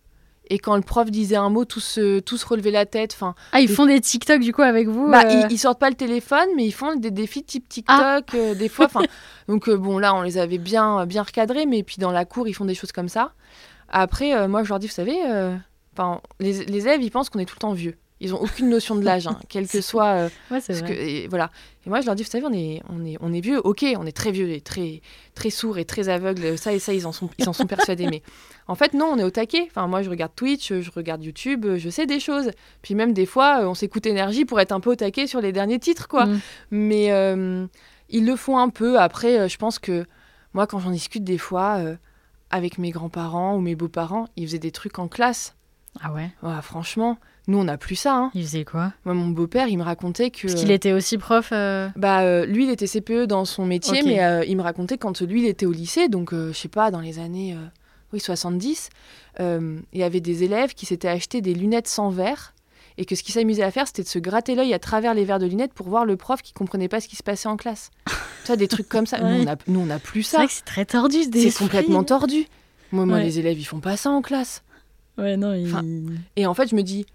Speaker 2: Et quand le prof disait un mot, tous, euh, tous relever la tête. Enfin,
Speaker 1: Ah, ils
Speaker 2: des-
Speaker 1: font des TikTok du coup avec vous
Speaker 2: bah,
Speaker 1: euh
Speaker 2: ils, ils sortent pas le téléphone, mais ils font des défis type TikTok
Speaker 1: Ah.
Speaker 2: euh, des fois. Enfin, [LAUGHS] donc bon, là, on les avait bien, bien recadrés, mais puis dans la cour, ils font des choses comme ça. Après, moi, je leur dis, vous savez, les, les élèves, ils pensent qu'on est tout le temps vieux. Ils ont aucune notion de l'âge, hein, quel que [LAUGHS] soit. euh,
Speaker 1: Ouais, c'est
Speaker 2: parce
Speaker 1: vrai.
Speaker 2: que, et voilà. Et moi, je leur dis, vous savez, on est, on est, on est vieux, ok, on est très vieux et très, très sourds et très aveugles, ça et ça, ils en sont, ils en sont persuadés. Mais en fait, non, on est au taquet. Enfin, moi, je regarde Twitch, je regarde YouTube, je sais des choses. Puis même des fois, euh, on s'écoute énergie pour être un peu au taquet sur les derniers titres, quoi.
Speaker 1: Mm.
Speaker 2: Mais euh, ils le font un peu. Après, je pense que moi, quand j'en discute des fois euh, avec mes grands-parents ou mes beaux-parents, ils faisaient des trucs en classe.
Speaker 1: Ah ouais
Speaker 2: Franchement, nous, on n'a plus ça. Hein.
Speaker 1: Il faisait quoi
Speaker 2: Moi, mon beau-père, il me racontait que.
Speaker 1: Parce qu'il était aussi prof euh
Speaker 2: Bah, euh, lui, il était CPE dans son métier, mais euh, il me racontait quand lui, il était au lycée, donc je sais pas, dans les années oui, 70, il y avait des élèves qui s'étaient achetés des lunettes sans verre et que ce qu'ils s'amusaient à faire, c'était de se gratter l'œil à travers les verres de lunettes pour voir le prof qui comprenait pas ce qui se passait en classe. tu vois, des trucs comme ça. [LAUGHS] Nous, on n'a plus ça.
Speaker 1: C'est vrai que c'est très tordu.
Speaker 2: C'est complètement tordu. Moi, moi les élèves, ils font pas ça en classe.
Speaker 1: Ouais, non,
Speaker 2: Et en fait, je me dis,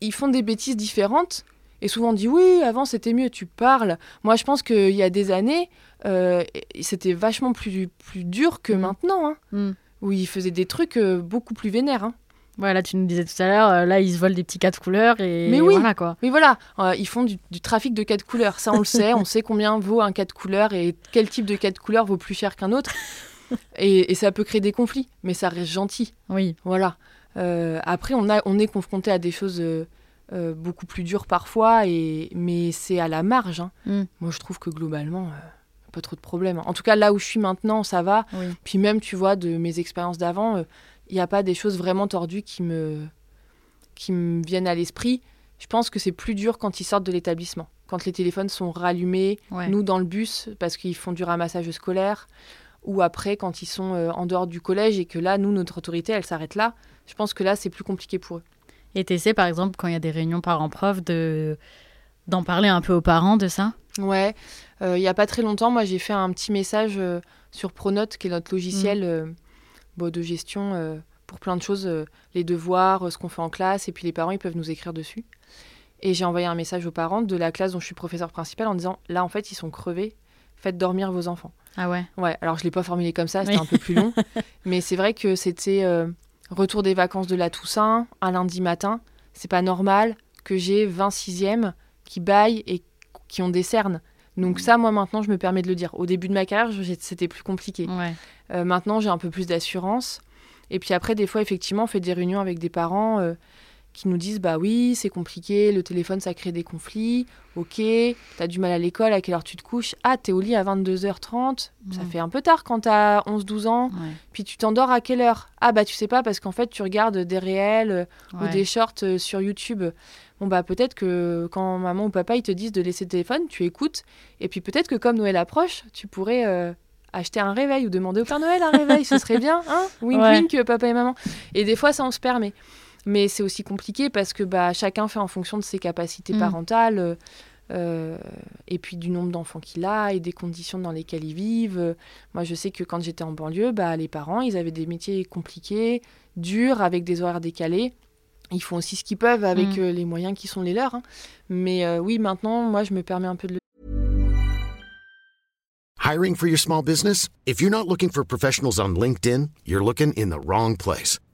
Speaker 2: ils font des bêtises différentes. Et souvent on dit oui, avant c'était mieux, tu parles. Moi je pense qu'il y a des années, euh, c'était vachement plus, plus dur que mm. maintenant. Hein, mm. Où ils faisaient des trucs euh, beaucoup plus vénères. Hein.
Speaker 1: Voilà, tu nous disais tout à l'heure, euh, là ils se volent des petits quatre couleurs et
Speaker 2: mais oui,
Speaker 1: voilà quoi.
Speaker 2: Mais voilà, ils font du, trafic de quatre couleurs, ça on le sait, [LAUGHS] on sait combien vaut un quatre couleurs et quel type de quatre couleurs vaut plus cher qu'un autre. [LAUGHS] et, et, ça peut créer des conflits, mais ça reste gentil.
Speaker 1: Oui.
Speaker 2: Voilà. Euh, après, on, a, on est confronté à des choses euh, euh, beaucoup plus dures parfois, et, mais c'est à la marge. Hein. Mm. Moi, je trouve que globalement, pas trop de problèmes. En tout cas, là où je suis maintenant, ça va. Puis même, tu vois, de mes expériences d'avant, il n'y a pas des choses vraiment tordues qui me, qui me viennent à l'esprit. Je pense que c'est plus dur quand ils sortent de l'établissement. Quand les téléphones sont rallumés, nous dans le bus, parce qu'ils font du ramassage scolaire, ou après quand ils sont en dehors du collège et que là, nous, notre autorité, elle s'arrête là je pense que là, c'est plus compliqué pour eux.
Speaker 1: Et tu essaies, par exemple, quand il y a des réunions parents-prof, de... d'en parler un peu aux parents de ça?
Speaker 2: Ouais. Euh, il n'y a pas très longtemps, moi, j'ai fait un petit message euh, sur Pronote, qui est notre logiciel mm. euh, de gestion pour plein de choses, les devoirs, ce qu'on fait en classe, et puis les parents, ils peuvent nous écrire dessus. Et j'ai envoyé un message aux parents de la classe dont je suis professeur principal en disant, là, en fait, ils sont crevés, faites dormir vos enfants.
Speaker 1: Ah ouais?
Speaker 2: Ouais, alors je ne l'ai pas formulé comme ça, c'était un peu plus long. [LAUGHS] Mais c'est vrai que c'était Retour des vacances de la Toussaint, un lundi matin. C'est pas normal que j'ai 26e qui baillent et qui ont des cernes. Donc ça, moi maintenant, je me permets de le dire. Au début de ma carrière, c'était plus compliqué. Euh, maintenant, j'ai un peu plus d'assurance. Et puis après, des fois, effectivement, on fait des réunions avec des parents. Euh, qui nous disent bah oui, c'est compliqué, le téléphone ça crée des conflits, ok, t'as du mal à l'école, à quelle heure tu te couches? Ah, t'es au lit à 22h30, ça fait un peu tard quand t'as 11-12 ans, puis tu t'endors à quelle heure? Ah bah tu sais pas parce qu'en fait tu regardes des réels euh, ou des shorts euh, sur YouTube. Bon bah peut-être que quand maman ou papa ils te disent de laisser le téléphone, tu écoutes, et puis peut-être que comme Noël approche, tu pourrais... Euh, acheter un réveil ou demander au Père Noël un réveil, ce serait bien, hein? Wink wink, papa et maman. Et des fois, ça, on se permet. Mais c'est aussi compliqué parce que bah, chacun fait en fonction de ses capacités mm. parentales. Euh, et puis du nombre d'enfants qu'il a et des conditions dans lesquelles ils vivent. Moi, je sais que quand j'étais en banlieue, bah, les parents, ils avaient des métiers compliqués, durs, avec des horaires décalés. Ils font aussi ce qu'ils peuvent avec mm. euh, les moyens qui sont les leurs. Hein. Mais euh, oui, maintenant, moi, je me permets un peu de le...
Speaker 3: Hiring for your small business? If you're not looking for professionals on LinkedIn, you're looking in the wrong place.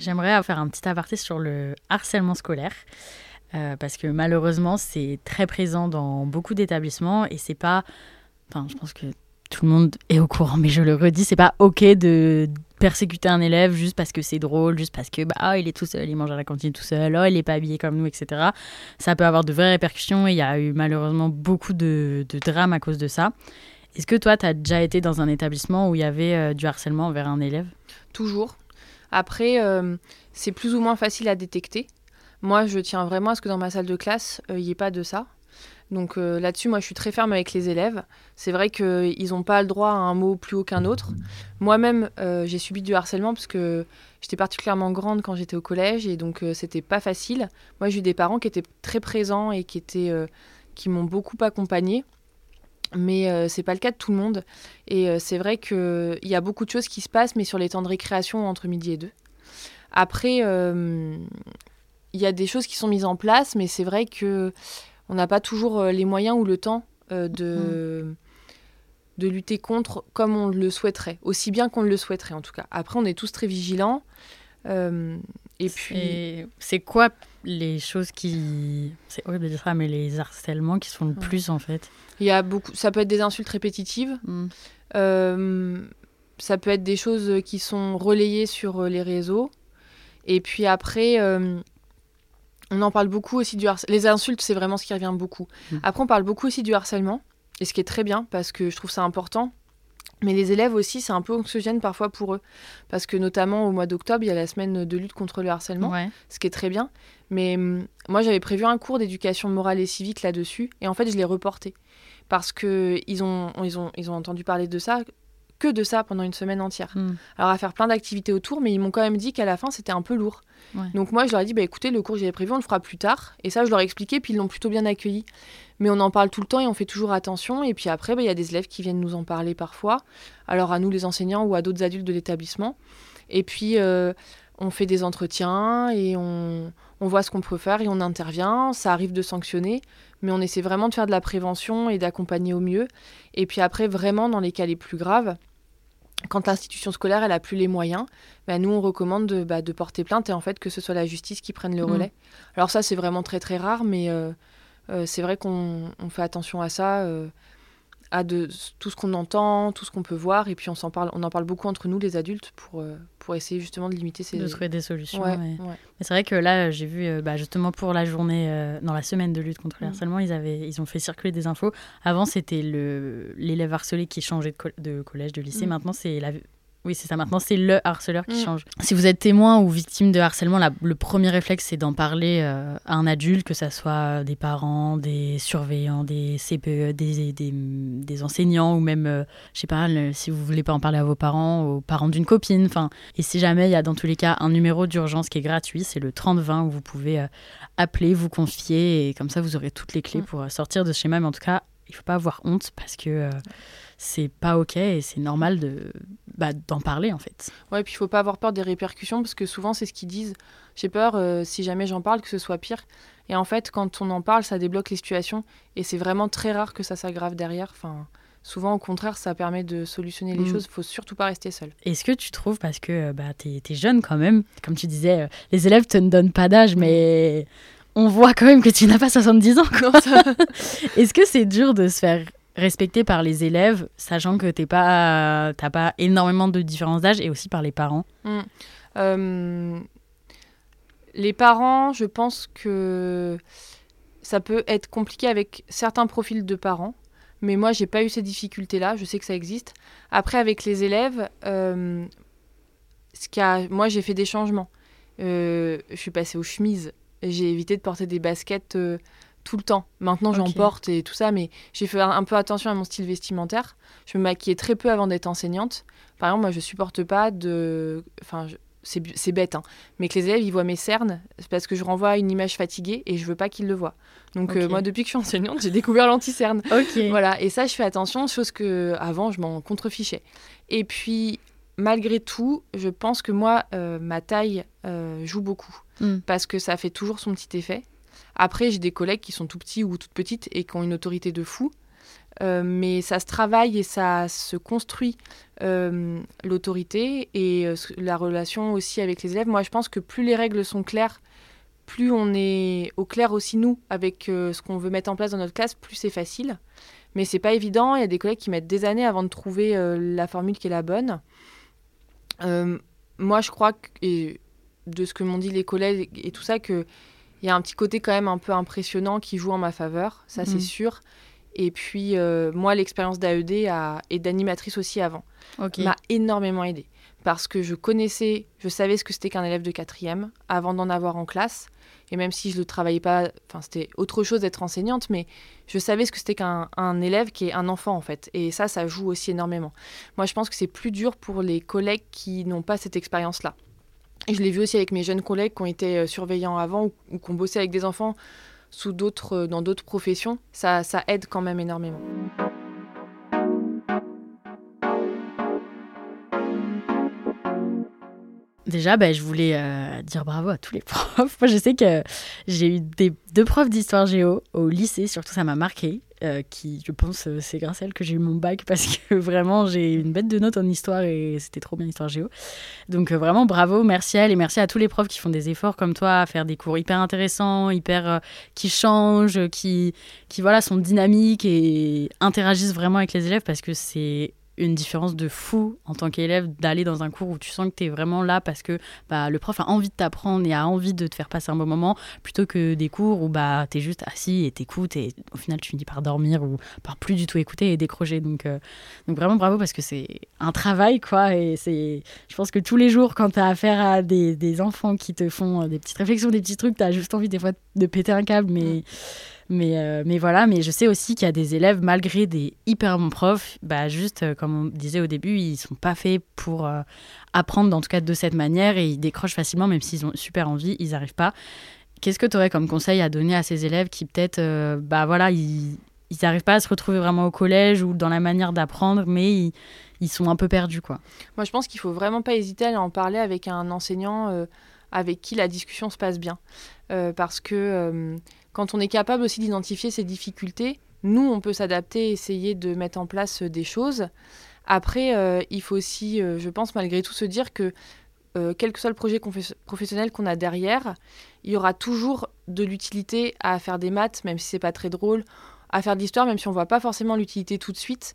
Speaker 1: J'aimerais faire un petit aparté sur le harcèlement scolaire. Euh, parce que malheureusement, c'est très présent dans beaucoup d'établissements et c'est pas. Enfin, je pense que tout le monde est au courant, mais je le redis, c'est pas ok de persécuter un élève juste parce que c'est drôle, juste parce que bah il est tout seul, il mange à la cantine tout seul, oh, il est pas habillé comme nous, etc. Ça peut avoir de vraies répercussions et il y a eu malheureusement beaucoup de, de drames à cause de ça. Est-ce que toi, tu as déjà été dans un établissement où il y avait euh, du harcèlement envers un élève?
Speaker 2: Toujours. Après, euh, c'est plus ou moins facile à détecter. Moi, je tiens vraiment à ce que dans ma salle de classe, il n'y ait pas de ça. Donc euh, là-dessus, moi, je suis très ferme avec les élèves. C'est vrai qu'ils n'ont pas le droit à un mot plus haut qu'un autre. Moi-même, euh, j'ai subi du harcèlement parce que j'étais particulièrement grande quand j'étais au collège et donc c'était pas facile. Moi, j'ai eu des parents qui étaient très présents et qui étaient, qui m'ont beaucoup accompagnée. Mais euh, c'est pas le cas de tout le monde. Et euh, c'est vrai qu'il y a beaucoup de choses qui se passent, mais sur les temps de récréation entre midi et deux. Après, euh, il y a des choses qui sont mises en place, mais c'est vrai que on n'a pas toujours les moyens ou le temps de, de lutter contre comme on le souhaiterait, aussi bien qu'on le souhaiterait en tout cas. Après, on est tous très vigilants. Euh, et puis.
Speaker 1: C'est quoi les choses qui. C'est horrible de dire ça, mais les harcèlements qui sont le plus en fait
Speaker 2: Il y a beaucoup. Ça peut être des insultes répétitives. Hmm. Euh, ça peut être des choses qui sont relayées sur les réseaux. Et puis après, on en parle beaucoup aussi du harcèlement. Les insultes, c'est vraiment ce qui revient beaucoup. Hmm. Après, on parle beaucoup aussi du harcèlement. Et ce qui est très bien, parce que je trouve ça important. Mais les élèves aussi, c'est un peu anxiogène parfois pour eux. Parce que notamment au mois d'octobre, il y a la semaine de lutte contre le harcèlement, ce qui est très bien. Mais hum, moi, j'avais prévu un cours d'éducation morale et civique là-dessus. Et en fait, je l'ai reporté. Parce qu'ils ont, ils ont, ils ont entendu parler de ça que de ça pendant une semaine entière. Hmm. Alors à faire plein d'activités autour, mais ils m'ont quand même dit qu'à la fin c'était un peu lourd. Donc moi je leur ai dit bah écoutez le cours que j'avais prévu on le fera plus tard et ça je leur ai expliqué puis ils l'ont plutôt bien accueilli. Mais on en parle tout le temps et on fait toujours attention et puis après bah, il y a des élèves qui viennent nous en parler parfois. Alors à nous les enseignants ou à d'autres adultes de l'établissement. Et puis euh, on fait des entretiens et on, on voit ce qu'on peut faire et on intervient. Ça arrive de sanctionner, mais on essaie vraiment de faire de la prévention et d'accompagner au mieux. Et puis après, vraiment, dans les cas les plus graves, quand l'institution scolaire elle a plus les moyens, bah, nous on recommande de, bah, de, porter plainte et en fait que ce soit la justice qui prenne le mm. relais. Alors ça c'est vraiment très très rare, mais euh, euh, c'est vrai qu'on fait attention à ça. Euh, à de tout ce qu'on entend, tout ce qu'on peut voir, et puis on s'en parle, on en parle beaucoup entre nous les adultes pour euh, pour essayer justement de limiter ces
Speaker 1: de trouver des solutions. Mais c'est vrai que là j'ai vu euh, bah, justement pour la journée euh, dans la semaine de lutte contre le mm. harcèlement ils avaient ils ont fait circuler des infos. Avant c'était le l'élève harcelé qui changeait de, de collège de lycée, mm. maintenant c'est la oui, c'est ça. Maintenant, c'est le harceleur qui mm. change. Si vous êtes témoin ou victime de harcèlement, le premier réflexe, c'est d'en parler euh, à un adulte, que ce soit des parents, des surveillants, des CPE, des, des, enseignants, ou même, euh, je sais pas, si vous voulez pas en parler à vos parents, aux parents d'une copine. Enfin, et si jamais il y a dans tous les cas un numéro d'urgence qui est gratuit, c'est le 3020 où vous pouvez euh, appeler, vous confier, et comme ça, vous aurez toutes les clés mm. pour sortir de ce schéma. Mais en tout cas, il faut pas avoir honte parce que c'est pas ok et c'est normal de bah, d'en parler en fait.
Speaker 2: Ouais, puis il faut pas avoir peur des répercussions parce que souvent c'est ce qu'ils disent. J'ai peur euh, si jamais j'en parle que ce soit pire. Et en fait, quand on en parle, ça débloque les situations et c'est vraiment très rare que ça s'aggrave derrière. Enfin, souvent au contraire, ça permet de solutionner les mm. choses. Il faut surtout pas rester seul.
Speaker 1: Est-ce que tu trouves parce que bah tu es, jeune quand même, comme tu disais, euh, les élèves te ne donnent pas d'âge, mais on voit quand même que tu n'as pas 70 ans. [LAUGHS] Est-ce que c'est dur de se faire respecté par les élèves, sachant que tu pas, pas énormément de différence d'âge, et aussi par les parents
Speaker 2: mmh. euh, Les parents, je pense que ça peut être compliqué avec certains profils de parents, mais moi, j'ai pas eu ces difficultés-là, je sais que ça existe. Après, avec les élèves, euh, ce moi, j'ai fait des changements. Euh, je suis passée aux chemises, j'ai évité de porter des baskets tout le temps. Maintenant, j'en porte et tout ça, mais j'ai fait un peu attention à mon style vestimentaire. Je me maquillais très peu avant d'être enseignante. Par exemple, moi, je supporte pas de. Enfin, c'est bête, hein. mais que les élèves ils voient mes cernes, c'est parce que je renvoie une image fatiguée et je veux pas qu'ils le voient. Donc euh, moi, depuis que je suis enseignante, j'ai découvert l'anti-cerne. Voilà, et ça, je fais attention, chose que avant je m'en contrefichais. Et puis, malgré tout, je pense que moi, euh, ma taille euh, joue beaucoup hmm. parce que ça fait toujours son petit effet. Après, j'ai des collègues qui sont tout petits ou toutes petites et qui ont une autorité de fou. Euh, mais ça se travaille et ça se construit euh, l'autorité et euh, la relation aussi avec les élèves. Moi, je pense que plus les règles sont claires, plus on est au clair aussi nous avec ce qu'on veut mettre en place dans notre classe, plus c'est facile. Mais c'est pas évident. Il y a des collègues qui mettent des années avant de trouver la formule qui est la bonne. moi, je crois et de ce que m'ont dit les collègues et tout ça, que il y a un petit côté quand même un peu impressionnant qui joue en ma faveur, ça c'est mhm. sûr. Et puis euh, moi, l'expérience d'AED et d'animatrice aussi avant m'a énormément aidé parce que je connaissais, je savais ce que c'était qu'un élève de quatrième avant d'en avoir en classe. Et même si je ne le travaillais pas, enfin c'était autre chose d'être enseignante, mais je savais ce que c'était qu'un élève qui est un enfant en fait. Et ça, ça joue aussi énormément. Moi, je pense que c'est plus dur pour les collègues qui n'ont pas cette expérience-là je l'ai vu aussi avec mes jeunes collègues qui ont été euh, surveillants avant ou, qui ont bossé avec des enfants sous euh, dans d'autres professions. Ça, aide quand même énormément.
Speaker 1: Déjà, bah, je voulais euh, dire bravo à tous les [LAUGHS] profs. Moi, je sais que j'ai eu deux profs d'histoire géo au lycée, surtout ça m'a marqué. Euh, qui, je pense, euh, c'est grâce à elle que j'ai eu mon bac parce que [LAUGHS] vraiment, j'ai une bête de notes en histoire et c'était trop bien histoire géo. Donc vraiment, bravo, merci à elle et merci à tous les profs qui font des efforts comme toi à faire des cours hyper intéressants, hyper qui changent, qui, qui voilà, sont dynamiques et interagissent vraiment avec les élèves parce que c'est une différence de fou en tant qu'élève d'aller dans un cours où tu sens que tu es vraiment là parce que bah, le prof a envie de t'apprendre et a envie de te faire passer un bon moment plutôt que des cours où bah, tu es juste assis et t'écoutes et au final tu finis par dormir ou par plus du tout écouter et décrocher. Donc, euh, donc vraiment bravo parce que c'est un travail quoi et c'est je pense que tous les jours quand tu as affaire à des, des, enfants qui te font des petites réflexions, des petits trucs, tu as juste envie des fois de péter un câble mais... Mais, euh, mais voilà, mais je sais aussi qu'il y a des élèves, malgré des hyper bons profs, bah juste euh, comme on disait au début, ils sont pas faits pour euh, apprendre, en tout cas de cette manière, et ils décrochent facilement, même s'ils ont super envie, ils n'arrivent pas. Qu'est-ce que tu aurais comme conseil à donner à ces élèves qui peut-être, bah voilà, ils n'arrivent pas à se retrouver vraiment au collège ou dans la manière d'apprendre, mais ils, ils, sont un peu perdus, quoi?
Speaker 2: Moi, je pense qu'il faut vraiment pas hésiter à en parler avec un enseignant avec qui la discussion se passe bien, parce que quand on est capable aussi d'identifier ces difficultés, nous, on peut s'adapter, essayer de mettre en place euh, des choses. Après, euh, il faut aussi, euh, je pense, malgré tout, se dire que quel que soit le projet professionnel qu'on a derrière, il y aura toujours de l'utilité à faire des maths, même si c'est pas très drôle, à faire de l'histoire, même si on voit pas forcément l'utilité tout de suite.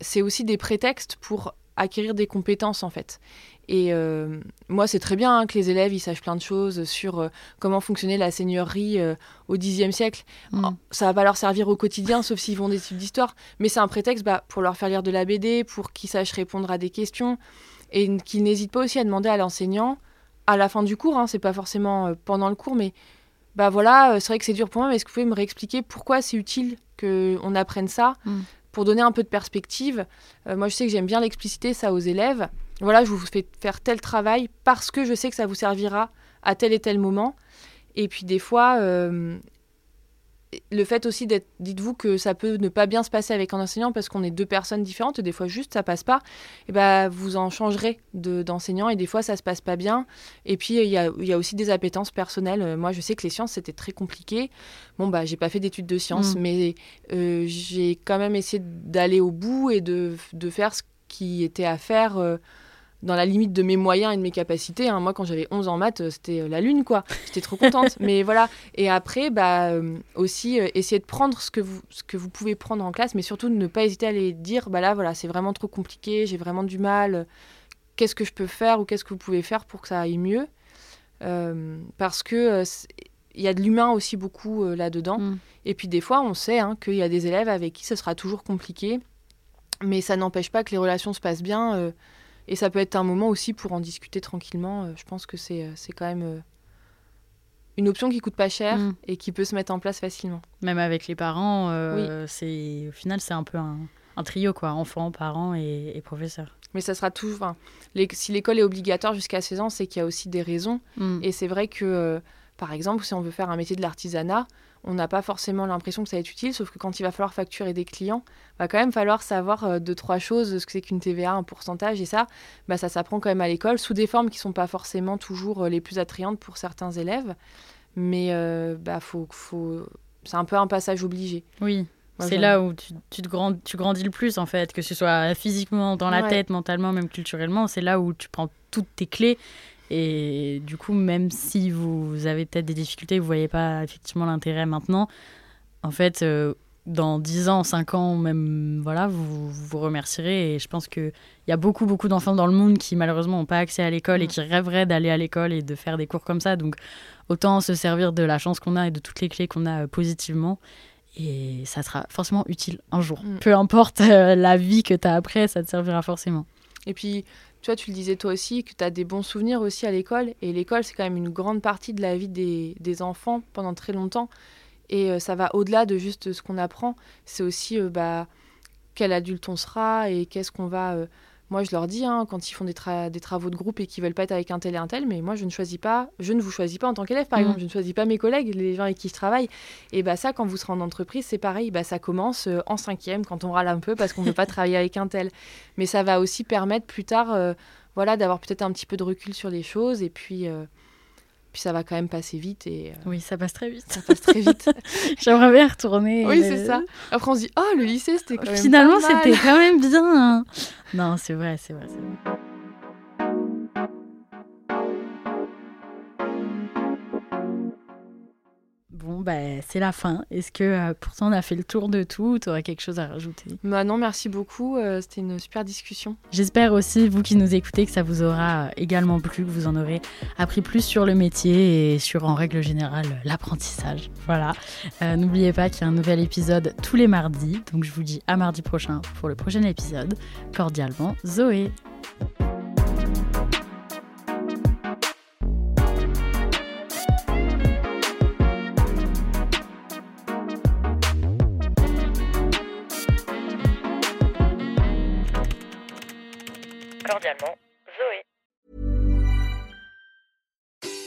Speaker 2: c'est aussi des prétextes pour acquérir des compétences en fait. Et euh, moi, c'est très bien hein, que les élèves ils sachent plein de choses sur euh, comment fonctionnait la seigneurie euh, au Xe siècle. Mm. Oh, ça va pas leur servir au quotidien, sauf s'ils vont des types d'histoire. Mais c'est un prétexte bah, pour leur faire lire de la BD, pour qu'ils sachent répondre à des questions, et qu'ils n'hésitent pas aussi à demander à l'enseignant à la fin du cours. Hein, c'est pas forcément pendant le cours, mais bah voilà, c'est vrai que c'est dur pour moi, mais est-ce que vous pouvez me réexpliquer pourquoi c'est utile qu'on apprenne ça mm. Pour donner un peu de perspective, moi je sais que j'aime bien l'expliciter ça aux élèves voilà, je vous fais faire tel travail parce que je sais que ça vous servira à tel et tel moment. Et puis des fois, euh, le fait aussi d'être, dites-vous que ça peut ne pas bien se passer avec un enseignant parce qu'on est deux personnes différentes, des fois juste ça passe pas, et ben vous en changerez de, d'enseignant et des fois ça se passe pas bien. Et puis il y a, y a, aussi des appétences personnelles. Moi je sais que les sciences c'était très compliqué. Bon bah j'ai pas fait d'études de sciences, mm. mais euh, j'ai quand même essayé d'aller au bout et de, de faire ce qui était à faire. Euh, dans la limite de mes moyens et de mes capacités. Hein. Moi, quand j'avais 11 ans en maths, euh, c'était euh, la lune, quoi. J'étais trop contente. [LAUGHS] mais voilà. Et après, bah, euh, aussi, essayer de prendre ce que, vous, ce que vous pouvez prendre en classe, mais surtout ne pas hésiter à les dire, bah là, voilà, c'est vraiment trop compliqué, j'ai vraiment du mal. Qu'est-ce que je peux faire ou qu'est-ce que vous pouvez faire pour que ça aille mieux? Parce que il y a de l'humain aussi beaucoup là-dedans. Mm. Et puis des fois, on sait hein, qu'il y a des élèves avec qui ce sera toujours compliqué, mais ça n'empêche pas que les relations se passent bien. Et ça peut être un moment aussi pour en discuter tranquillement. Euh, je pense que c'est euh, quand même euh, une option qui coûte pas cher mm. et qui peut se mettre en place facilement.
Speaker 1: Même avec les parents, c'est au final c'est un peu un, un, trio quoi, enfants, parents et, professeurs.
Speaker 2: Mais ça sera toujours. si l'école est obligatoire jusqu'à 16 ans, c'est qu'il y a aussi des raisons. Mm. Et c'est vrai que, par exemple, si on veut faire un métier de l'artisanat, on n'a pas forcément l'impression que ça va être utile, sauf que quand il va falloir facturer des clients, va quand même falloir savoir euh, deux, trois choses, ce que c'est qu'une TVA, un pourcentage, et ça, bah, ça s'apprend quand même à l'école, sous des formes qui ne sont pas forcément toujours euh, les plus attrayantes pour certains élèves. Mais euh, bah, faut, faut... c'est un peu un passage obligé.
Speaker 1: Oui. C'est là où tu, tu, te grand, tu grandis le plus, en fait, que ce soit physiquement, dans la tête, mentalement, même culturellement. C'est là où tu prends toutes tes clés et du coup, même si vous avez peut-être des difficultés, vous ne voyez pas effectivement l'intérêt maintenant, en fait, euh, dans 10 ans, 5 ans, même, voilà, vous vous remercierez. Et je pense qu'il y a beaucoup, beaucoup d'enfants dans le monde qui, malheureusement, n'ont pas accès à l'école et mm. qui rêveraient d'aller à l'école et de faire des cours comme ça. Donc, autant se servir de la chance qu'on a et de toutes les clés qu'on a euh, positivement. Et ça sera forcément utile un jour. Mm. Peu importe euh, la vie que tu as après, ça te servira forcément.
Speaker 2: Et puis, tu vois, tu le disais toi aussi, que tu as des bons souvenirs aussi à l'école. Et l'école, c'est quand même une grande partie de la vie des, enfants pendant très longtemps. Et euh, ça va au-delà de juste ce qu'on apprend. C'est aussi euh, bah, quel adulte on sera et qu'est-ce qu'on va euh, moi, je leur dis, hein, quand ils font des, des, travaux de groupe et qu'ils veulent pas être avec un tel et un tel, mais moi, je ne choisis pas, je ne vous choisis pas en tant qu'élève, par mm. exemple, je ne choisis pas mes collègues, les gens avec qui je travaille. Et bah ça, quand vous serez en entreprise, c'est pareil, bah ça commence euh, en cinquième, quand on râle un peu parce qu'on ne veut pas travailler avec un tel. Mais ça va aussi permettre plus tard, euh, voilà, d'avoir peut-être un petit peu de recul sur les choses et puis. Euh, Puis ça va quand même passer vite et.
Speaker 1: Oui, ça passe très vite.
Speaker 2: Ça passe très vite. [LAUGHS]
Speaker 1: J'aimerais bien retourner.
Speaker 2: Oui, c'est ça. Après, on se dit, oh, le lycée, c'était quand même.
Speaker 1: Finalement, c'était quand même bien. Hein. Non, c'est vrai, c'est vrai, c'est vrai. Bah, c'est la fin. Est-ce que euh, pourtant on a fait le tour de tout Tu aurais quelque chose à rajouter?
Speaker 2: Bah Non, merci beaucoup. Euh, c'était une super discussion.
Speaker 1: J'espère aussi, vous qui nous écoutez, que ça vous aura euh, également plu, que vous en aurez appris plus sur le métier et sur, en règle générale, l'apprentissage. Voilà. N'oubliez pas qu'il y a un nouvel épisode tous les mardis. Donc je vous dis à mardi prochain pour le prochain épisode. Cordialement, Zoé.